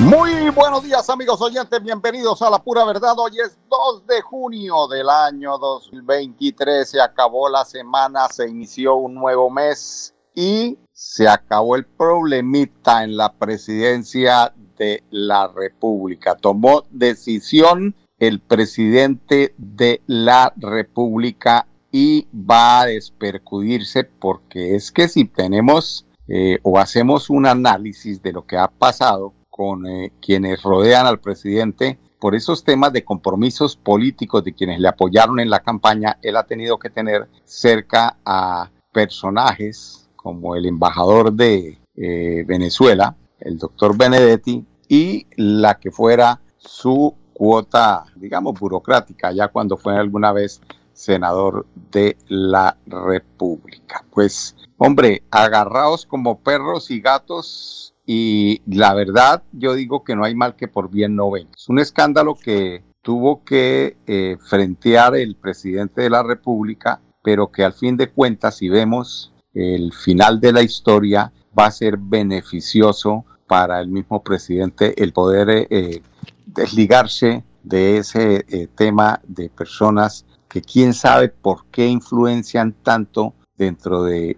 Muy buenos días amigos oyentes, bienvenidos a la pura verdad. Hoy es 2 de junio del año 2023, se acabó la semana, se inició un nuevo mes y se acabó el problemita en la presidencia de la República. Tomó decisión el presidente de la República y va a despercudirse porque es que si tenemos eh, o hacemos un análisis de lo que ha pasado, con eh, quienes rodean al presidente por esos temas de compromisos políticos de quienes le apoyaron en la campaña, él ha tenido que tener cerca a personajes como el embajador de eh, Venezuela, el doctor Benedetti, y la que fuera su cuota, digamos, burocrática, ya cuando fue alguna vez senador de la República. Pues, hombre, agarrados como perros y gatos y la verdad, yo digo que no hay mal que por bien no venga. Es un escándalo que tuvo que eh, frentear el presidente de la República, pero que al fin de cuentas, si vemos el final de la historia, va a ser beneficioso para el mismo presidente el poder eh, eh, desligarse de ese tema de personas que quién sabe por qué influencian tanto dentro de,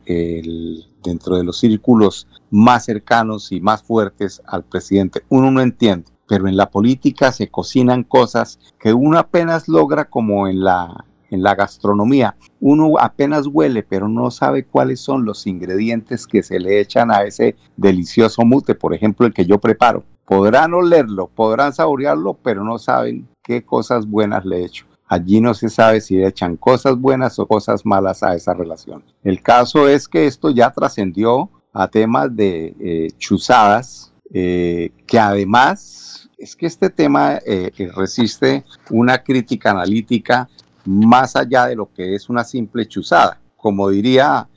dentro de los círculos más cercanos y más fuertes al presidente. Uno no entiende, pero en la política se cocinan cosas que uno apenas logra como en la, en la gastronomía. Uno apenas huele, pero no sabe cuáles son los ingredientes que se le echan a ese delicioso mute, por ejemplo, el que yo preparo. Podrán olerlo, podrán saborearlo, pero no saben qué cosas buenas le echo. Allí no se sabe si echan cosas buenas o cosas malas a esa relación. El caso es que esto ya trascendió a temas de eh, chuzadas, eh, que además es que este tema eh, resiste una crítica analítica más allá de lo que es una simple chuzada. Como diría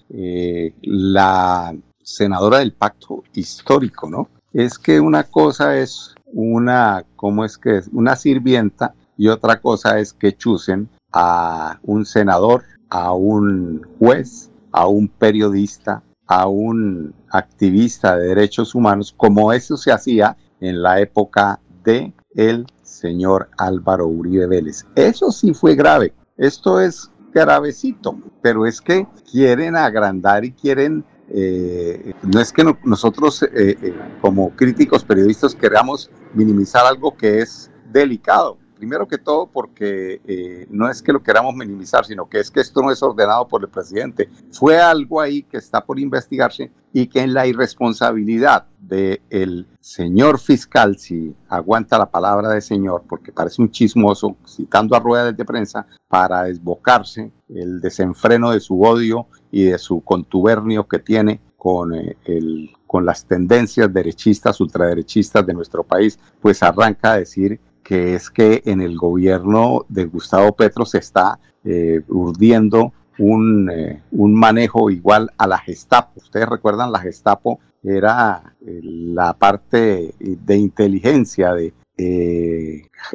la senadora del pacto histórico, ¿no? Es que una cosa es una, ¿cómo es que es? Una sirvienta y otra cosa es que chusen a un senador, a un juez, a un periodista, a un activista de derechos humanos, como eso se hacía en la época de el señor Álvaro Uribe Vélez. Eso sí fue grave. Esto es gravecito, pero es que quieren agrandar y quieren eh, no es que nosotros eh, eh, como críticos periodistas queramos minimizar algo que es delicado, primero que todo porque eh, no es que lo queramos minimizar, sino que es que esto no es ordenado por el presidente. Fue algo ahí que está por investigarse y que en la irresponsabilidad del señor fiscal, si aguanta la palabra de señor, porque parece un chismoso, citando a ruedas de prensa, para desbocarse el desenfreno de su odio y de su contubernio que tiene con, eh, el, con las tendencias derechistas, ultraderechistas de nuestro país, pues arranca a decir que es que en el gobierno de Gustavo Petro se está eh, urdiendo un, eh, un, manejo igual a la Gestapo. Ustedes recuerdan, la Gestapo era eh, la parte de inteligencia de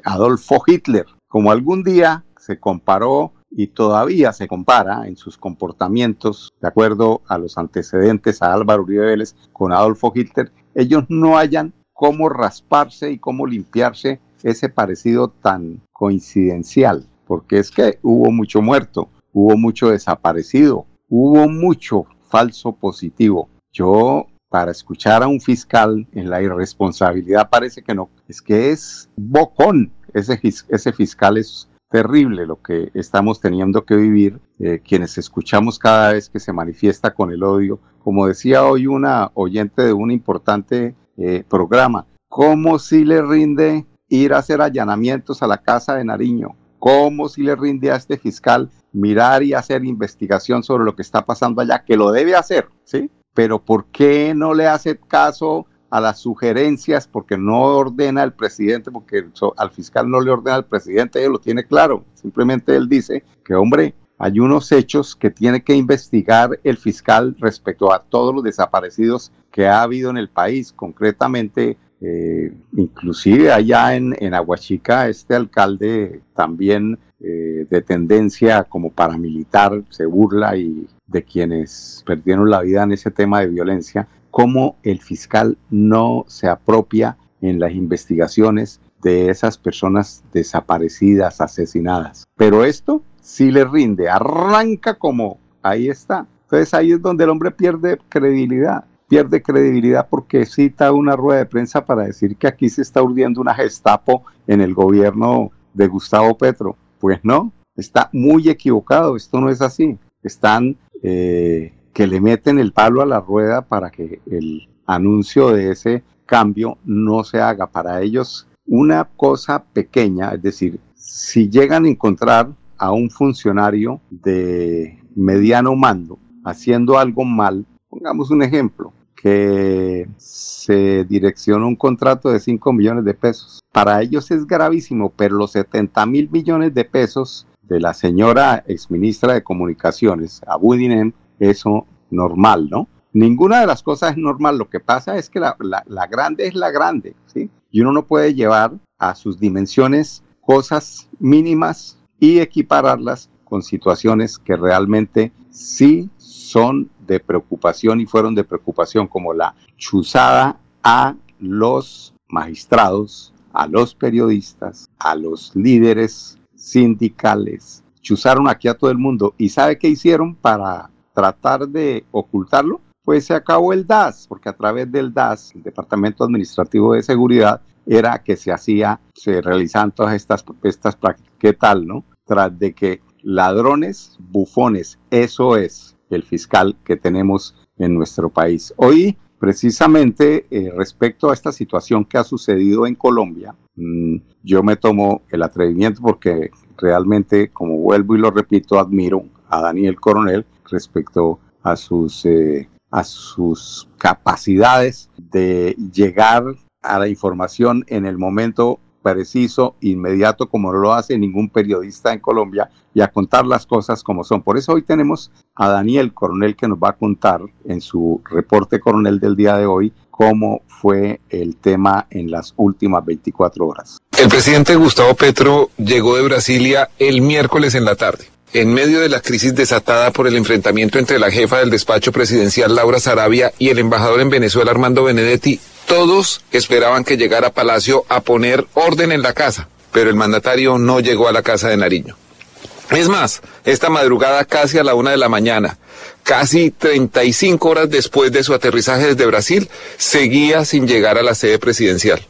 Adolfo Hitler. Como algún día se comparó y todavía se compara en sus comportamientos, de acuerdo a los antecedentes a Álvaro Uribe Vélez con Adolfo Hitler, ellos no hayan cómo rasparse y cómo limpiarse ese parecido tan coincidencial, porque es que hubo mucho muerto, hubo mucho desaparecido, hubo mucho falso positivo. Yo, para escuchar a un fiscal en la irresponsabilidad, parece que no, es que es bocón, ese, ese fiscal es terrible lo que estamos teniendo que vivir, eh, quienes escuchamos cada vez que se manifiesta con el odio. Como decía hoy una oyente de un importante eh, programa, ¿cómo si le rinde ir a hacer allanamientos a la casa de Nariño, cómo si le rinde a este fiscal mirar y hacer investigación sobre lo que está pasando allá, que lo debe hacer, ¿sí? Pero ¿por qué no le hace caso a las sugerencias? Porque no ordena el presidente, porque al fiscal no le ordena al presidente, él lo tiene claro. Simplemente él dice que, hombre, hay unos hechos que tiene que investigar el fiscal respecto a todos los desaparecidos que ha habido en el país, concretamente eh, inclusive allá en, en, Aguachica, este alcalde también eh, de tendencia como paramilitar se burla y de quienes perdieron la vida en ese tema de violencia, cómo el fiscal no se apropia en las investigaciones de esas personas desaparecidas, asesinadas. Pero esto sí le rinde, arranca como ahí está. Entonces ahí es donde el hombre pierde credibilidad pierde credibilidad porque cita una rueda de prensa para decir que aquí se está urdiendo una gestapo en el gobierno de Gustavo Petro. Pues no, está muy equivocado, esto no es así. Están eh, que le meten el palo a la rueda para que el anuncio de ese cambio no se haga. Para ellos, una cosa pequeña, es decir, si llegan a encontrar a un funcionario de mediano mando haciendo algo mal, pongamos un ejemplo, que se direccionó un contrato de 5 millones de pesos. Para ellos es gravísimo, pero los 70 mil millones de pesos de la señora exministra de Comunicaciones, Abudinem, eso normal, ¿no? Ninguna de las cosas es normal, lo que pasa es que la, la grande es la grande, ¿sí? Y uno no puede llevar a sus dimensiones cosas mínimas y equipararlas con situaciones que realmente sí son de preocupación y fueron de preocupación, como la chuzada a los magistrados, a los periodistas, a los líderes sindicales. Chuzaron aquí a todo el mundo. ¿Y sabe qué hicieron para tratar de ocultarlo? Pues se acabó el DAS, porque a través del DAS, el Departamento Administrativo de Seguridad, era que se hacía, se realizaban todas estas, estas prácticas. ¿Qué tal, no? Tras de que ladrones, bufones, eso es el fiscal que tenemos en nuestro país. Hoy, precisamente eh, respecto a esta situación que ha sucedido en Colombia, mm, yo me tomo el atrevimiento porque realmente, como vuelvo y lo repito, admiro a Daniel Coronel respecto a sus, eh, a sus capacidades de llegar a la información en el momento preciso, inmediato, como no lo hace ningún periodista en Colombia, y a contar las cosas como son. Por eso hoy tenemos a Daniel Coronel que nos va a contar en su reporte coronel del día de hoy cómo fue el tema en las últimas 24 horas. El presidente Gustavo Petro llegó de Brasilia el miércoles en la tarde. En medio de la crisis desatada por el enfrentamiento entre la jefa del despacho presidencial Laura Sarabia y el embajador en Venezuela Armando Benedetti, todos esperaban que llegara Palacio a poner orden en la casa, pero el mandatario no llegó a la casa de Nariño. Es más, esta madrugada casi a la una de la mañana, casi 35 horas después de su aterrizaje desde Brasil, seguía sin llegar a la sede presidencial.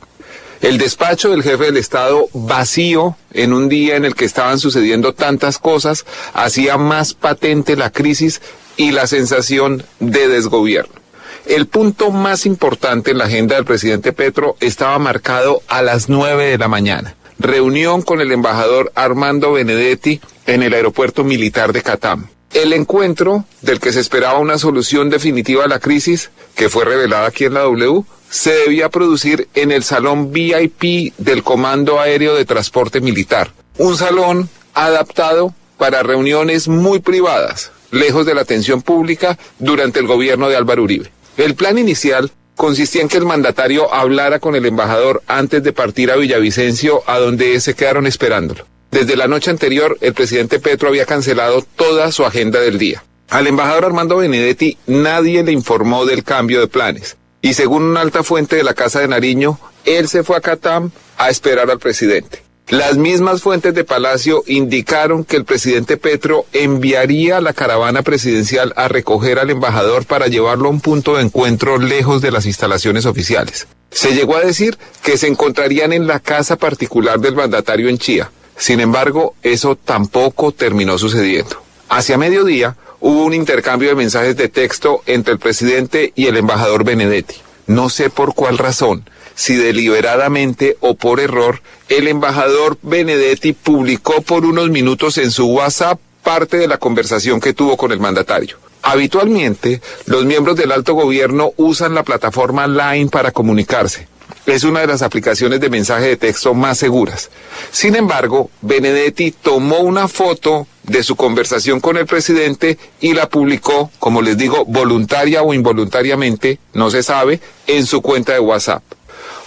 El despacho del jefe del Estado vacío en un día en el que estaban sucediendo tantas cosas hacía más patente la crisis y la sensación de desgobierno. El punto más importante en la agenda del presidente Petro estaba marcado a las 9 de la mañana. Reunión con el embajador Armando Benedetti en el aeropuerto militar de Catam. El encuentro, del que se esperaba una solución definitiva a la crisis, que fue revelada aquí en la W, se debía producir en el salón VIP del Comando Aéreo de Transporte Militar. Un salón adaptado para reuniones muy privadas, lejos de la atención pública durante el gobierno de Álvaro Uribe. El plan inicial consistía en que el mandatario hablara con el embajador antes de partir a Villavicencio, a donde se quedaron esperándolo. Desde la noche anterior, el presidente Petro había cancelado toda su agenda del día. Al embajador Armando Benedetti nadie le informó del cambio de planes. Y según una alta fuente de la Casa de Nariño, él se fue a Catam a esperar al presidente. Las mismas fuentes de Palacio indicaron que el presidente Petro enviaría la caravana presidencial a recoger al embajador para llevarlo a un punto de encuentro lejos de las instalaciones oficiales. Se llegó a decir que se encontrarían en la casa particular del mandatario en Chía. Sin embargo, eso tampoco terminó sucediendo. Hacia mediodía hubo un intercambio de mensajes de texto entre el presidente y el embajador Benedetti. No sé por cuál razón, si deliberadamente o por error, el embajador Benedetti publicó por unos minutos en su WhatsApp parte de la conversación que tuvo con el mandatario. Habitualmente, los miembros del alto gobierno usan la plataforma Line para comunicarse. Es una de las aplicaciones de mensaje de texto más seguras. Sin embargo, Benedetti tomó una foto de su conversación con el presidente y la publicó, como les digo, voluntaria o involuntariamente, no se sabe, en su cuenta de WhatsApp.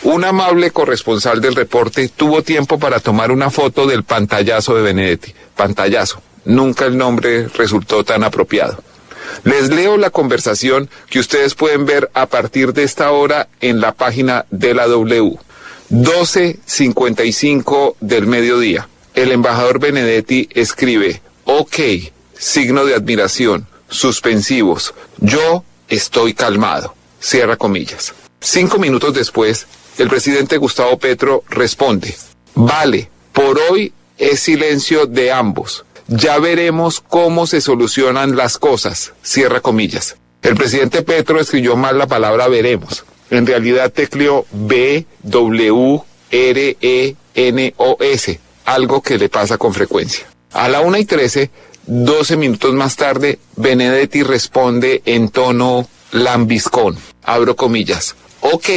Un amable corresponsal del reporte tuvo tiempo para tomar una foto del pantallazo de Benedetti. Pantallazo. Nunca el nombre resultó tan apropiado. Les leo la conversación que ustedes pueden ver a partir de esta hora en la página de la W. 12.55 del mediodía. El embajador Benedetti escribe, ok, signo de admiración, suspensivos, yo estoy calmado. Cierra comillas. Cinco minutos después, el presidente Gustavo Petro responde, vale, por hoy es silencio de ambos. Ya veremos cómo se solucionan las cosas. Cierra comillas. El presidente Petro escribió mal la palabra veremos. En realidad tecleó B, W, R, E, algo que le pasa con frecuencia. A la una y trece, doce minutos más tarde, Benedetti responde en tono lambiscón. Abro comillas. Ok,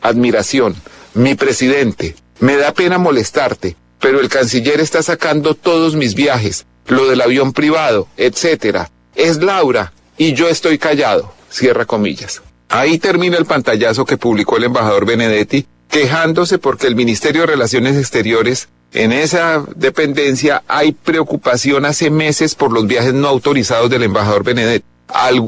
admiración. Mi presidente, me da pena molestarte, pero el canciller está sacando todos mis viajes lo del avión privado, etcétera. Es Laura y yo estoy callado. Cierra comillas. Ahí termina el pantallazo que publicó el embajador Benedetti, quejándose porque el Ministerio de Relaciones Exteriores, en esa dependencia, hay preocupación hace meses por los viajes no autorizados del embajador Benedetti.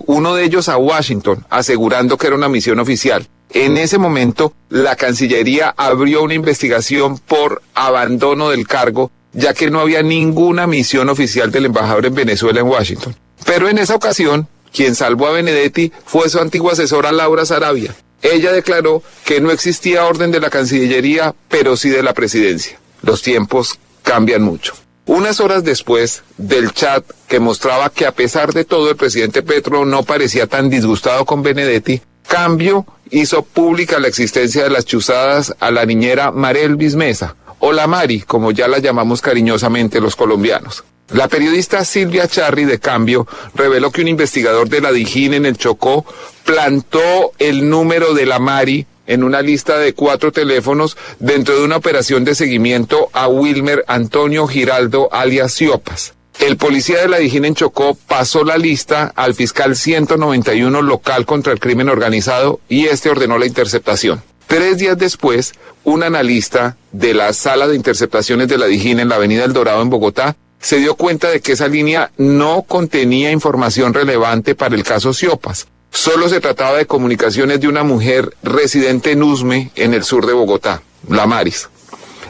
Uno de ellos a Washington, asegurando que era una misión oficial. En ese momento, la Cancillería abrió una investigación por abandono del cargo ya que no había ninguna misión oficial del embajador en Venezuela en Washington. Pero en esa ocasión, quien salvó a Benedetti fue su antigua asesora Laura Sarabia. Ella declaró que no existía orden de la Cancillería, pero sí de la presidencia. Los tiempos cambian mucho. Unas horas después del chat que mostraba que a pesar de todo el presidente Petro no parecía tan disgustado con Benedetti, Cambio hizo pública la existencia de las chuzadas a la niñera Marel Bismesa, o la Mari, como ya la llamamos cariñosamente los colombianos. La periodista Silvia Charri de Cambio reveló que un investigador de la Dijín en el Chocó plantó el número de la Mari en una lista de cuatro teléfonos dentro de una operación de seguimiento a Wilmer Antonio Giraldo alias Ciopas. El policía de la Dijín en Chocó pasó la lista al fiscal 191 local contra el crimen organizado y este ordenó la interceptación. Tres días después, un analista de la sala de interceptaciones de la Dijín en la Avenida El Dorado en Bogotá se dio cuenta de que esa línea no contenía información relevante para el caso Ciopas. Solo se trataba de comunicaciones de una mujer residente en Usme, en el sur de Bogotá, la Maris.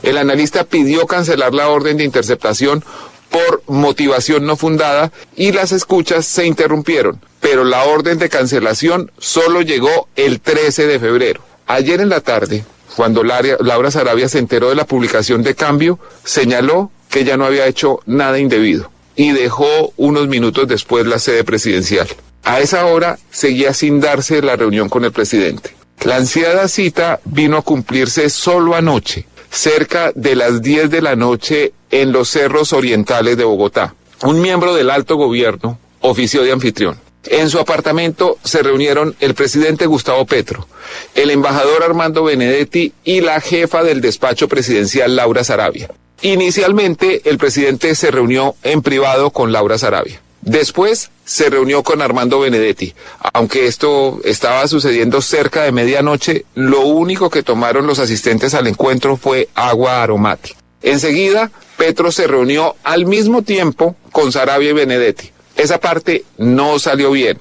El analista pidió cancelar la orden de interceptación por motivación no fundada y las escuchas se interrumpieron, pero la orden de cancelación solo llegó el 13 de febrero. Ayer en la tarde, cuando Laura Sarabia se enteró de la publicación de cambio, señaló que ya no había hecho nada indebido y dejó unos minutos después la sede presidencial. A esa hora seguía sin darse la reunión con el presidente. La ansiada cita vino a cumplirse solo anoche, cerca de las 10 de la noche en los cerros orientales de Bogotá. Un miembro del alto gobierno ofició de anfitrión. En su apartamento se reunieron el presidente Gustavo Petro, el embajador Armando Benedetti y la jefa del despacho presidencial Laura Sarabia. Inicialmente el presidente se reunió en privado con Laura Sarabia. Después se reunió con Armando Benedetti. Aunque esto estaba sucediendo cerca de medianoche, lo único que tomaron los asistentes al encuentro fue agua aromática. Enseguida, Petro se reunió al mismo tiempo con Sarabia y Benedetti. Esa parte no salió bien.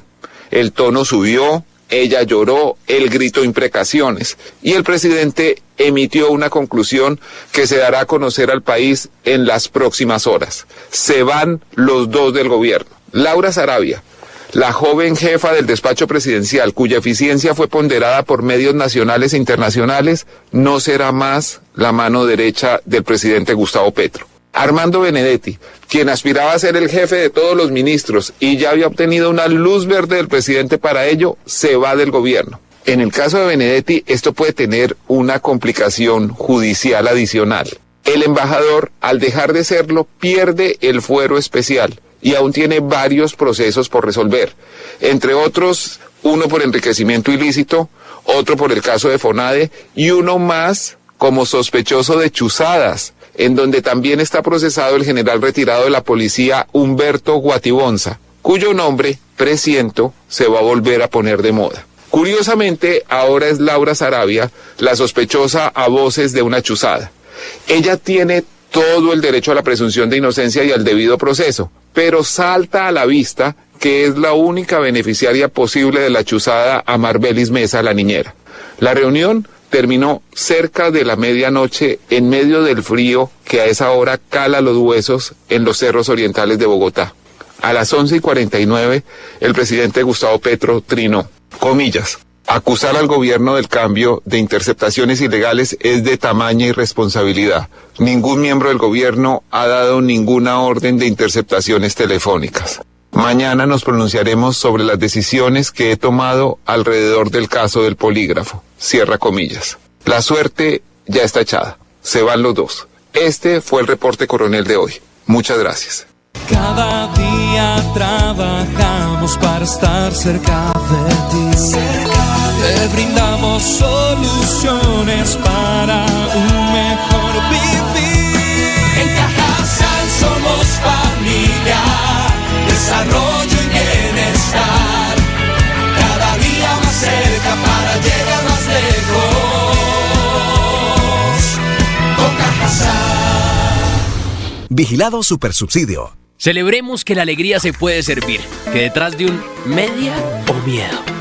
El tono subió, ella lloró, él gritó imprecaciones y el presidente emitió una conclusión que se dará a conocer al país en las próximas horas. Se van los dos del gobierno. Laura Sarabia, la joven jefa del despacho presidencial, cuya eficiencia fue ponderada por medios nacionales e internacionales, no será más la mano derecha del presidente Gustavo Petro. Armando Benedetti, quien aspiraba a ser el jefe de todos los ministros y ya había obtenido una luz verde del presidente para ello, se va del gobierno. En el caso de Benedetti, esto puede tener una complicación judicial adicional. El embajador, al dejar de serlo, pierde el fuero especial y aún tiene varios procesos por resolver, entre otros uno por enriquecimiento ilícito, otro por el caso de Fonade y uno más como sospechoso de chuzadas en donde también está procesado el general retirado de la policía Humberto Guatibonza, cuyo nombre, presiento, se va a volver a poner de moda. Curiosamente, ahora es Laura Sarabia la sospechosa a voces de una chuzada. Ella tiene todo el derecho a la presunción de inocencia y al debido proceso, pero salta a la vista que es la única beneficiaria posible de la chuzada a Marbelis Mesa, la niñera. La reunión terminó cerca de la medianoche en medio del frío que a esa hora cala los huesos en los cerros orientales de Bogotá. A las 11 y 49, el presidente Gustavo Petro trinó, comillas, acusar al gobierno del cambio de interceptaciones ilegales es de tamaña irresponsabilidad. Ningún miembro del gobierno ha dado ninguna orden de interceptaciones telefónicas. Mañana nos pronunciaremos sobre las decisiones que he tomado alrededor del caso del polígrafo. Cierra comillas. La suerte ya está echada. Se van los dos. Este fue el reporte coronel de hoy. Muchas gracias. Cada día trabajamos para estar cerca de ti. Te brindamos soluciones para un mejor vivir. En Cajasal somos familia, desarrollo y bienestar. Cada día más cerca para llegar más lejos. Con Cajasal. Vigilado Supersubsidio. Celebremos que la alegría se puede servir, que detrás de un media o miedo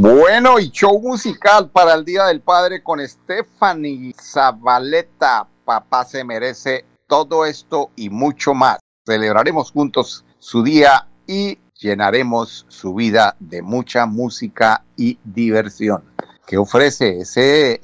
Bueno, y show musical para el Día del Padre con Stephanie Zabaleta. Papá se merece todo esto y mucho más. Celebraremos juntos su día y llenaremos su vida de mucha música y diversión. ¿Qué ofrece ese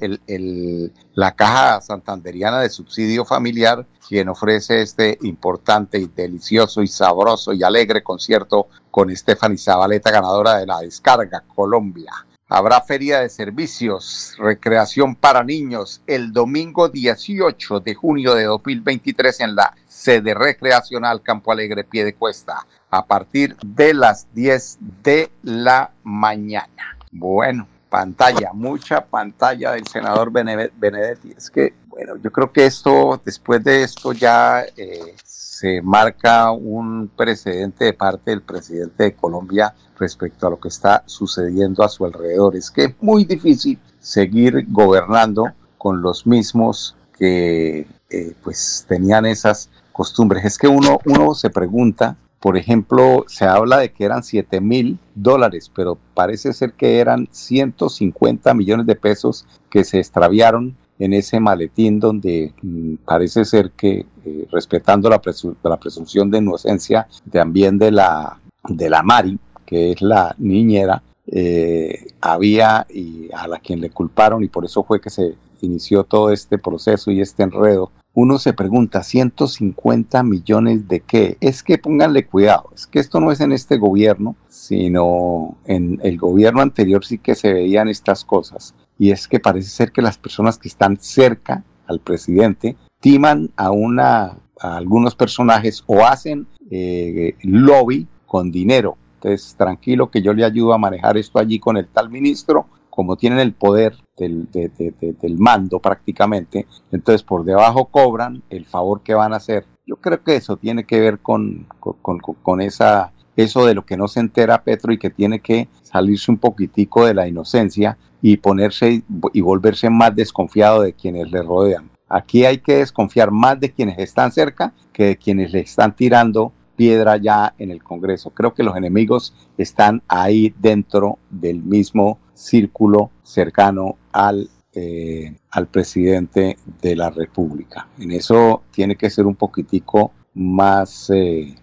la caja santanderiana de subsidio familiar, quien ofrece este importante y delicioso y sabroso y alegre concierto con Stephanie Zabaleta, ganadora de la descarga Colombia. Habrá feria de servicios, recreación para niños el domingo 18 de junio de 2023 en la sede recreacional Campo Alegre Pie de Cuesta a partir de las 10 de la mañana. Bueno, pantalla, mucha pantalla del senador Benedetti. Es que, bueno, yo creo que esto, después de esto ya eh, se marca un precedente de parte del presidente de Colombia respecto a lo que está sucediendo a su alrededor. Es que es muy difícil seguir gobernando con los mismos que eh, pues tenían esas costumbres. Es que uno, uno se pregunta por ejemplo, se habla de que eran 7 mil dólares, pero parece ser que eran 150 millones de pesos que se extraviaron en ese maletín donde mm, parece ser que, eh, respetando la, presunción de inocencia también de la, de la Mari, que es la niñera, eh, había y a la quien le culparon y por eso fue que se inició todo este proceso y este enredo uno se pregunta, 150 millones de qué? Es que pónganle cuidado, es que esto no es en este gobierno, sino en el gobierno anterior sí que se veían estas cosas. Y es que parece ser que las personas que están cerca al presidente timan a, una, a algunos personajes o hacen eh, lobby con dinero. Entonces, tranquilo que yo le ayudo a manejar esto allí con el tal ministro como tienen el poder del, mando prácticamente, entonces por debajo cobran el favor que van a hacer. Yo creo que eso tiene que ver con, con, con, esa, eso de lo que no se entera Petro y que tiene que salirse un poquitico de la inocencia y ponerse y volverse más desconfiado de quienes le rodean. Aquí hay que desconfiar más de quienes están cerca que de quienes le están tirando piedra ya en el Congreso. Creo que los enemigos están ahí dentro del mismo círculo cercano al, eh, al presidente de la República. En eso tiene que ser un poquitico más eh,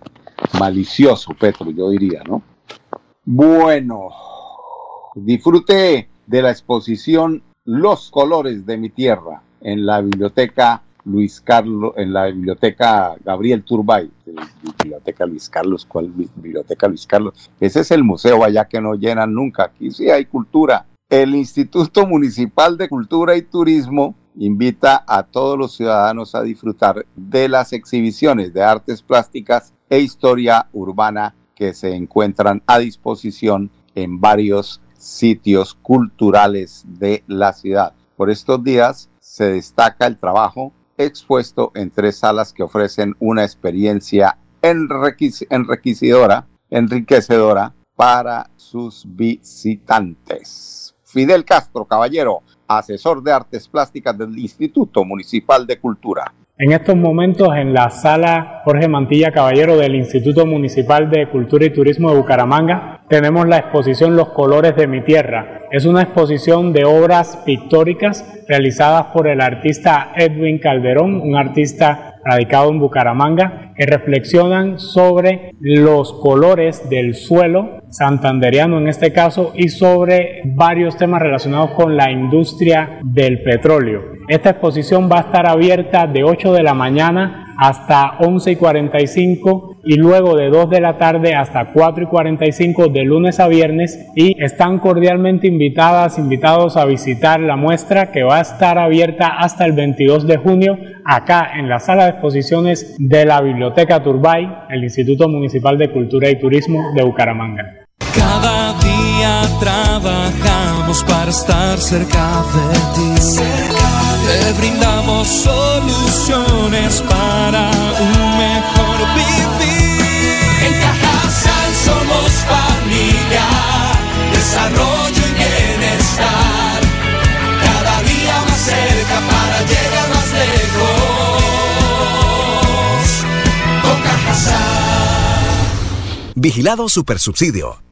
malicioso, Petro, yo diría, ¿no? Bueno, disfrute de la exposición Los colores de mi tierra en la biblioteca Luis Carlos, en la biblioteca Gabriel Turbay, biblioteca Luis Carlos, ¿cuál biblioteca Luis Carlos? Ese es el museo allá que no llenan nunca, aquí sí hay cultura. El Instituto Municipal de Cultura y Turismo invita a todos los ciudadanos a disfrutar de las exhibiciones de artes plásticas e historia urbana que se encuentran a disposición en varios sitios culturales de la ciudad. Por estos días se destaca el trabajo expuesto en tres salas que ofrecen una experiencia enriquecedora, enriquecedora para sus visitantes. Fidel Castro, caballero, asesor de artes plásticas del Instituto Municipal de Cultura. En estos momentos en la sala Jorge Mantilla Caballero del Instituto Municipal de Cultura y Turismo de Bucaramanga tenemos la exposición Los Colores de mi Tierra. Es una exposición de obras pictóricas realizadas por el artista Edwin Calderón, un artista radicado en Bucaramanga, que reflexionan sobre los colores del suelo santanderiano en este caso y sobre varios temas relacionados con la industria del petróleo. Esta exposición va a estar abierta de 8 de la mañana hasta 11 y 45 y luego de 2 de la tarde hasta 4 y 45 de lunes a viernes y están cordialmente invitadas, invitados a visitar la muestra que va a estar abierta hasta el 22 de junio acá en la sala de exposiciones de la Biblioteca Turbay, el Instituto Municipal de Cultura y Turismo de Bucaramanga. Cada día trabajamos para estar cerca de ti. Te brindamos soluciones para un mejor vivir. Vigilado Supersubsidio.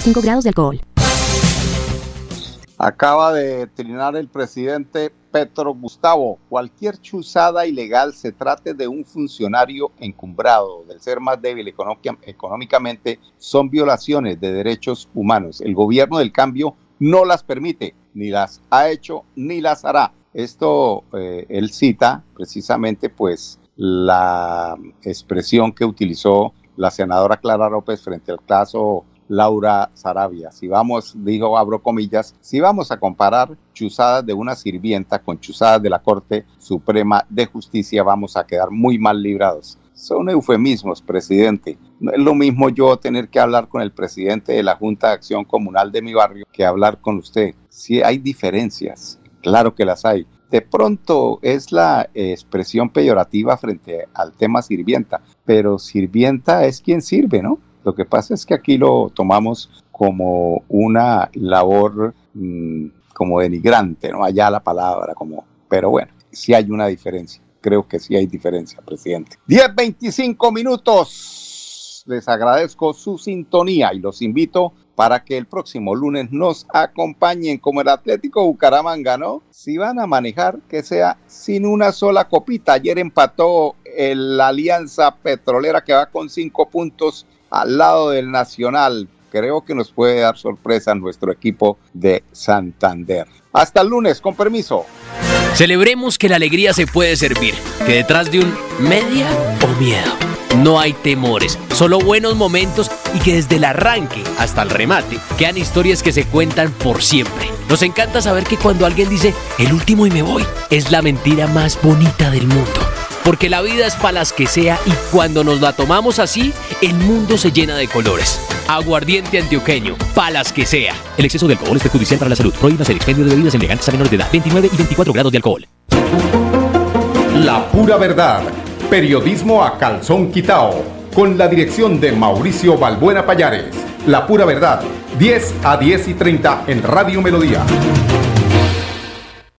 35 grados de alcohol. Acaba de trinar el presidente Petro Gustavo. Cualquier chuzada ilegal se trate de un funcionario encumbrado, del ser más débil económicamente, son violaciones de derechos humanos. El gobierno del cambio no las permite, ni las ha hecho, ni las hará. Esto eh, él cita precisamente pues la expresión que utilizó la senadora Clara López frente al caso Laura Sarabia. Si vamos, dijo, abro comillas, si vamos a comparar chuzadas de una sirvienta con chuzadas de la Corte Suprema de Justicia, vamos a quedar muy mal librados. Son eufemismos, presidente. No es lo mismo yo tener que hablar con el presidente de la Junta de Acción Comunal de mi barrio que hablar con usted. Si hay diferencias, claro que las hay. De pronto es la expresión peyorativa frente al tema sirvienta, pero sirvienta es quien sirve, ¿no? Lo que pasa es que aquí lo tomamos como una labor mm, como denigrante, ¿no? Allá la palabra, como, pero bueno, sí hay una diferencia. Creo que sí hay diferencia, presidente. 10, 25 minutos. Les agradezco su sintonía y los invito para que el próximo lunes nos acompañen como el Atlético Bucaramanga, ¿no? Si van a manejar, que sea sin una sola copita. Ayer empató la Alianza Petrolera que va con cinco puntos al lado del Nacional. Creo que nos puede dar sorpresa nuestro equipo de Santander. Hasta el lunes, con permiso. Celebremos que la alegría se puede servir, que detrás de un media o miedo no hay temores, solo buenos momentos y que desde el arranque hasta el remate quedan historias que se cuentan por siempre. Nos encanta saber que cuando alguien dice el último y me voy, es la mentira más bonita del mundo porque la vida es para las que sea y cuando nos la tomamos así, el mundo se llena de colores. Aguardiente antioqueño, palas que sea. El exceso de alcohol es perjudicial para la salud. Prohíbas el expendio de bebidas elegantes a menores de edad, 29 y 24 grados de alcohol. La pura verdad. Periodismo a calzón quitao. Con la dirección de Mauricio Balbuena Payares. La pura verdad. 10 a 10 y 30 en Radio Melodía.